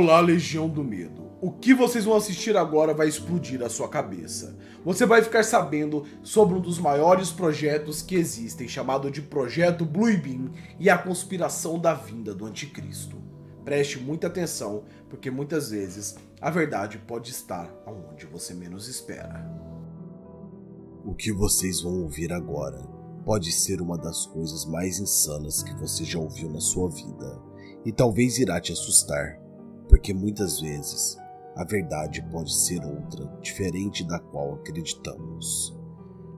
Olá, Legião do Medo. O que vocês vão assistir agora vai explodir a sua cabeça. Você vai ficar sabendo sobre um dos maiores projetos que existem, chamado de Projeto Blue Beam e a conspiração da vinda do Anticristo. Preste muita atenção, porque muitas vezes a verdade pode estar onde você menos espera. O que vocês vão ouvir agora pode ser uma das coisas mais insanas que você já ouviu na sua vida, e talvez irá te assustar porque muitas vezes a verdade pode ser outra, diferente da qual acreditamos.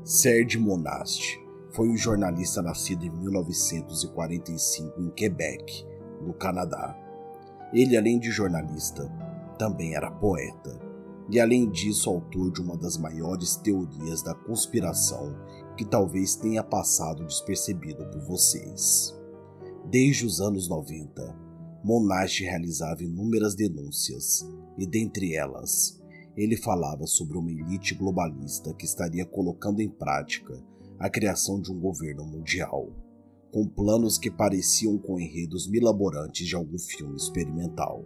Serge Monast foi um jornalista nascido em 1945 em Quebec, no Canadá. Ele, além de jornalista, também era poeta, e além disso, autor de uma das maiores teorias da conspiração que talvez tenha passado despercebido por vocês. Desde os anos 90, Monash realizava inúmeras denúncias, e dentre elas, ele falava sobre uma elite globalista que estaria colocando em prática a criação de um governo mundial, com planos que pareciam com enredos milaborantes de algum filme experimental.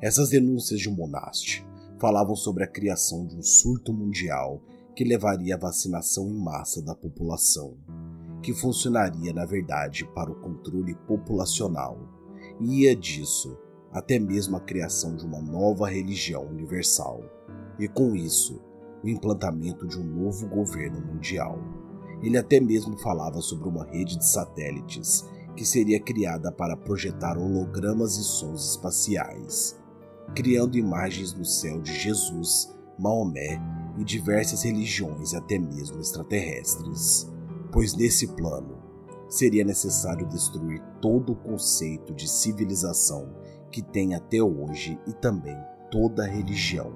Essas denúncias de Monast falavam sobre a criação de um surto mundial que levaria à vacinação em massa da população, que funcionaria na verdade para o controle populacional ia disso até mesmo a criação de uma nova religião universal, e com isso, o implantamento de um novo governo mundial. Ele até mesmo falava sobre uma rede de satélites que seria criada para projetar hologramas e sons espaciais, criando imagens no céu de Jesus, Maomé e diversas religiões até mesmo extraterrestres. Pois nesse plano, seria necessário destruir todo o conceito de civilização que tem até hoje e também toda a religião.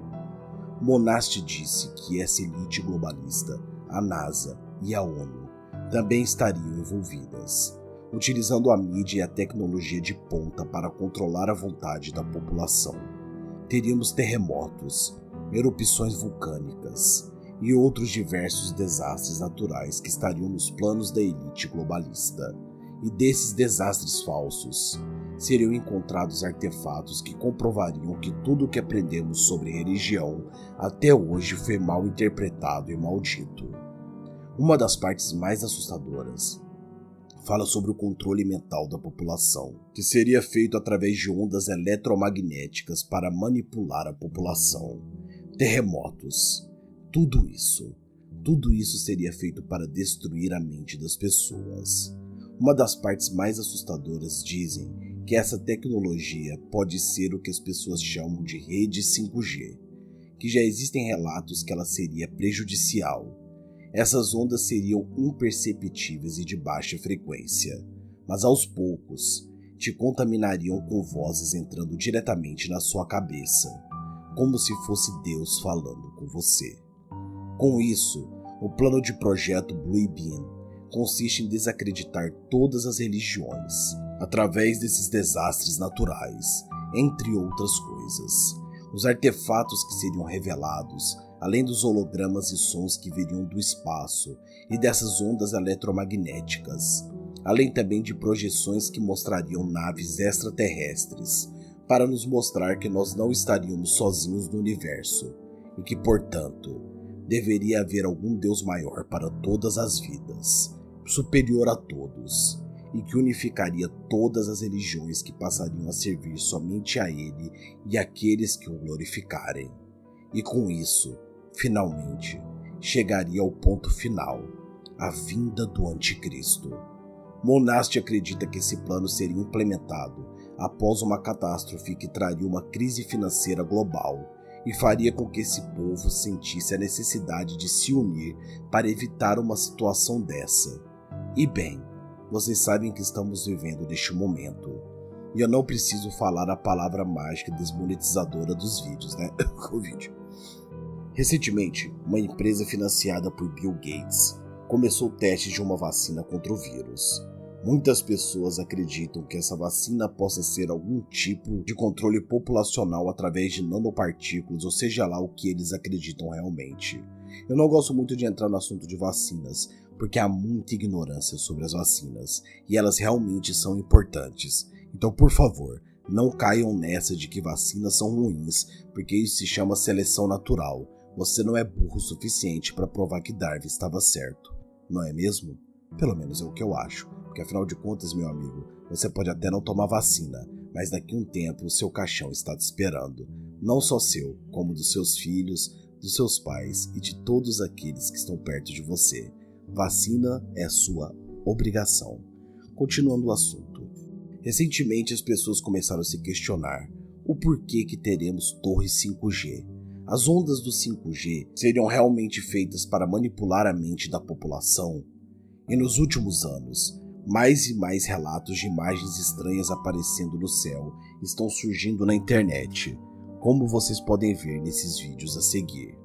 Monast disse que essa elite globalista, a NASA e a ONU também estariam envolvidas, utilizando a mídia e a tecnologia de ponta para controlar a vontade da população. Teríamos terremotos, erupções vulcânicas, e outros diversos desastres naturais que estariam nos planos da elite globalista. E desses desastres falsos, seriam encontrados artefatos que comprovariam que tudo o que aprendemos sobre religião até hoje foi mal interpretado e maldito. Uma das partes mais assustadoras fala sobre o controle mental da população, que seria feito através de ondas eletromagnéticas para manipular a população. Terremotos, tudo isso, tudo isso seria feito para destruir a mente das pessoas. Uma das partes mais assustadoras dizem que essa tecnologia pode ser o que as pessoas chamam de rede 5G, que já existem relatos que ela seria prejudicial. Essas ondas seriam imperceptíveis e de baixa frequência, mas aos poucos te contaminariam com vozes entrando diretamente na sua cabeça, como se fosse Deus falando com você. Com isso, o plano de projeto Blue Beam consiste em desacreditar todas as religiões através desses desastres naturais, entre outras coisas. Os artefatos que seriam revelados, além dos hologramas e sons que viriam do espaço e dessas ondas eletromagnéticas, além também de projeções que mostrariam naves extraterrestres, para nos mostrar que nós não estaríamos sozinhos no universo e que, portanto, deveria haver algum Deus maior para todas as vidas, superior a todos, e que unificaria todas as religiões que passariam a servir somente a Ele e aqueles que o glorificarem. E com isso, finalmente, chegaria ao ponto final, a vinda do Anticristo. Monaste acredita que esse plano seria implementado após uma catástrofe que traria uma crise financeira global e faria com que esse povo sentisse a necessidade de se unir para evitar uma situação dessa. E bem, vocês sabem que estamos vivendo neste momento. E eu não preciso falar a palavra mágica desmonetizadora dos vídeos, né? Covid. Recentemente, uma empresa financiada por Bill Gates começou testes de uma vacina contra o vírus. Muitas pessoas acreditam que essa vacina possa ser algum tipo de controle populacional através de nanopartículas, ou seja lá o que eles acreditam realmente. Eu não gosto muito de entrar no assunto de vacinas, porque há muita ignorância sobre as vacinas e elas realmente são importantes. Então, por favor, Não caiam nessa de que vacinas são ruins, porque isso se chama seleção natural. Você não é burro o suficiente para provar que Darwin estava certo, não é mesmo? Pelo menos é o que eu acho, porque afinal de contas, meu amigo, você pode até não tomar vacina, mas daqui a um tempo o seu caixão está te esperando. Não só seu, como dos seus filhos, dos seus pais e de todos aqueles que estão perto de você. Vacina é sua obrigação. Continuando o assunto. Recentemente as pessoas começaram a se questionar o porquê que teremos torres 5G. As ondas do 5G seriam realmente feitas para manipular a mente da população? E nos últimos anos, mais e mais relatos de imagens estranhas aparecendo no céu estão surgindo na internet, como vocês podem ver nesses vídeos a seguir.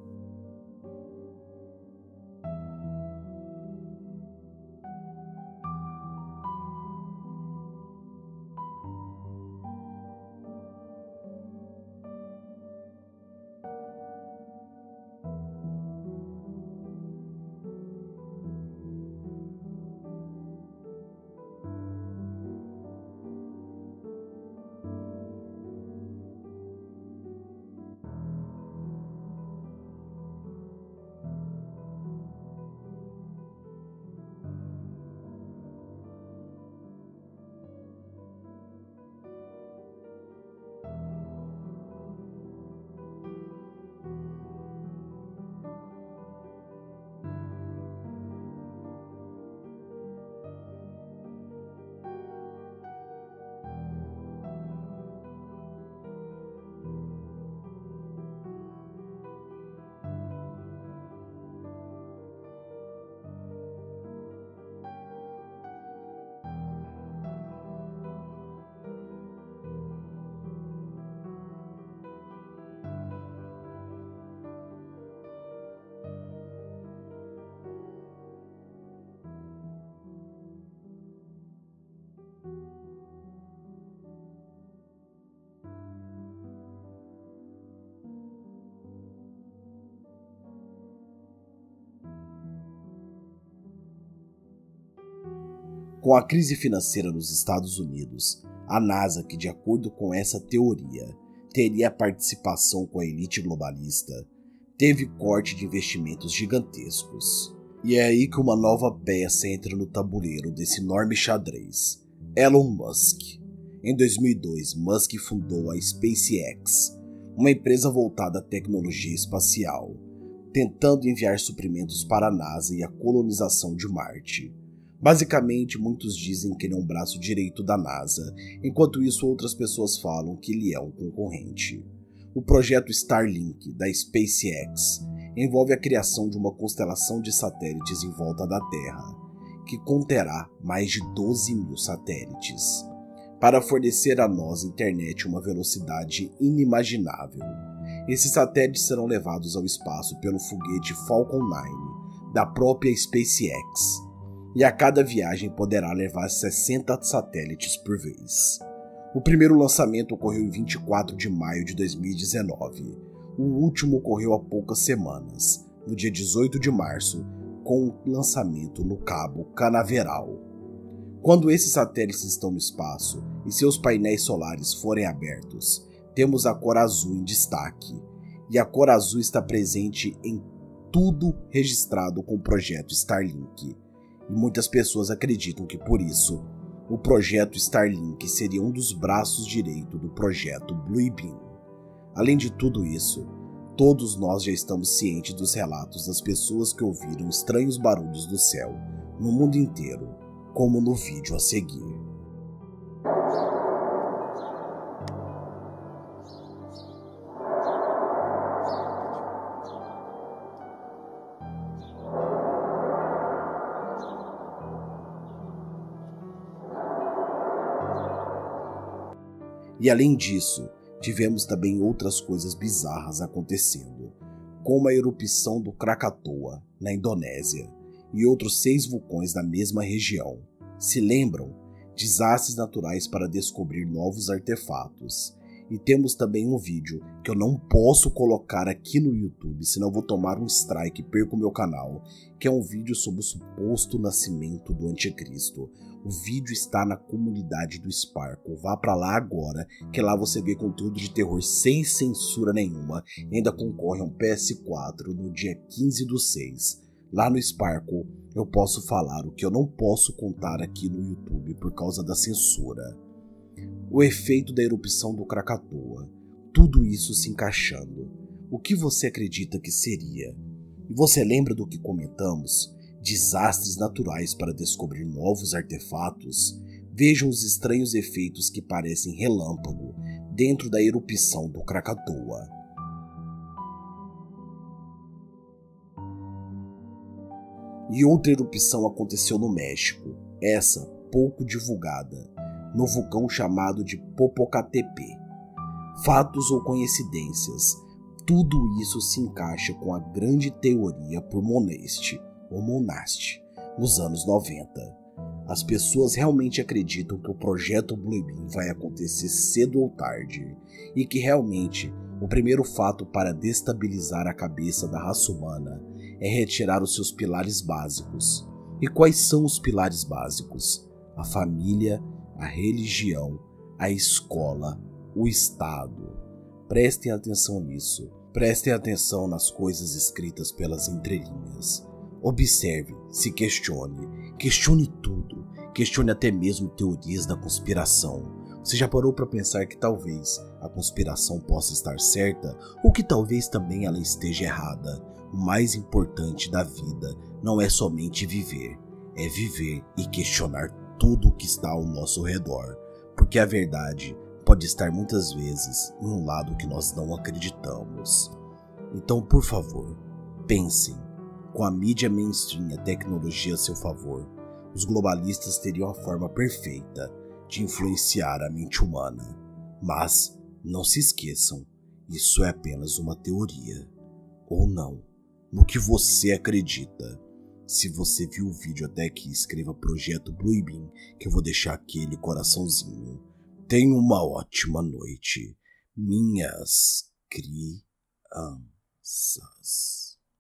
Com a crise financeira nos Estados Unidos, a NASA, que de acordo com essa teoria teria participação com a elite globalista, teve corte de investimentos gigantescos. E é aí que uma nova peça entra no tabuleiro desse enorme xadrez: Elon Musk. Em 2002, Musk fundou a SpaceX, uma empresa voltada à tecnologia espacial, tentando enviar suprimentos para a NASA e a colonização de Marte. Basicamente, muitos dizem que ele é um braço direito da NASA, enquanto isso outras pessoas falam que ele é um concorrente. O projeto Starlink da SpaceX envolve a criação de uma constelação de satélites em volta da Terra, que conterá mais de 12 mil satélites, para fornecer a nós internet uma velocidade inimaginável. Esses satélites serão levados ao espaço pelo foguete Falcon 9 da própria SpaceX e a cada viagem poderá levar 60 satélites por vez. O primeiro lançamento ocorreu em 24 de maio de 2019. O último ocorreu há poucas semanas, no dia 18 de março, com o lançamento no Cabo Canaveral. Quando esses satélites estão no espaço e seus painéis solares forem abertos, temos a cor azul em destaque, e a cor azul está presente em tudo registrado com o projeto Starlink e muitas pessoas acreditam que por isso o projeto Starlink seria um dos braços direito do projeto Blue Beam. Além de tudo isso, todos nós já estamos cientes dos relatos das pessoas que ouviram estranhos barulhos do céu no mundo inteiro, como no vídeo a seguir. E além disso, tivemos também outras coisas bizarras acontecendo, como a erupção do Krakatoa, na Indonésia, e outros seis vulcões da mesma região. Se lembram? Desastres naturais para descobrir novos artefatos. E temos também um vídeo que eu não posso colocar aqui no YouTube, senão vou tomar um strike e perco meu canal, que é um vídeo sobre o suposto nascimento do anticristo. O vídeo está na comunidade do Sparkle. Vá para lá agora, que lá você vê conteúdo de terror sem censura nenhuma. E ainda concorre a um PS4 no dia 15 do 6. Lá no Sparkle eu posso falar o que eu não posso contar aqui no YouTube por causa da censura o efeito da erupção do Krakatoa, tudo isso se encaixando. O que você acredita que seria? E você lembra do que comentamos? Desastres naturais para descobrir novos artefatos? Vejam os estranhos efeitos que parecem relâmpago dentro da erupção do Krakatoa. E outra erupção aconteceu no México, essa pouco divulgada no vulcão chamado de Popocatépetl. Fatos ou coincidências, tudo isso se encaixa com a grande teoria por Moneste, ou Monast, nos anos 90. As pessoas realmente acreditam que o projeto Bluebeam vai acontecer cedo ou tarde, e que realmente o primeiro fato para destabilizar a cabeça da raça humana é retirar os seus pilares básicos. E quais são os pilares básicos? A família a religião, a escola, o Estado. Prestem atenção nisso. Prestem atenção nas coisas escritas pelas entrelinhas. Observe, se questione, questione tudo, questione até mesmo teorias da conspiração. Você já parou para pensar que talvez a conspiração possa estar certa ou que talvez também ela esteja errada? O mais importante da vida não é somente viver, é viver e questionar tudo o que está ao nosso redor, porque a verdade pode estar muitas vezes em um lado que nós não acreditamos. Então, por favor, pensem: com a mídia mainstream e a tecnologia a seu favor, os globalistas teriam a forma perfeita de influenciar a mente humana. Mas não se esqueçam, isso é apenas uma teoria. Ou não, no que você acredita. Se você viu o vídeo até aqui, escreva Projeto Bluebeam, que eu vou deixar aquele coraçãozinho. Tenha uma ótima noite, minhas crianças.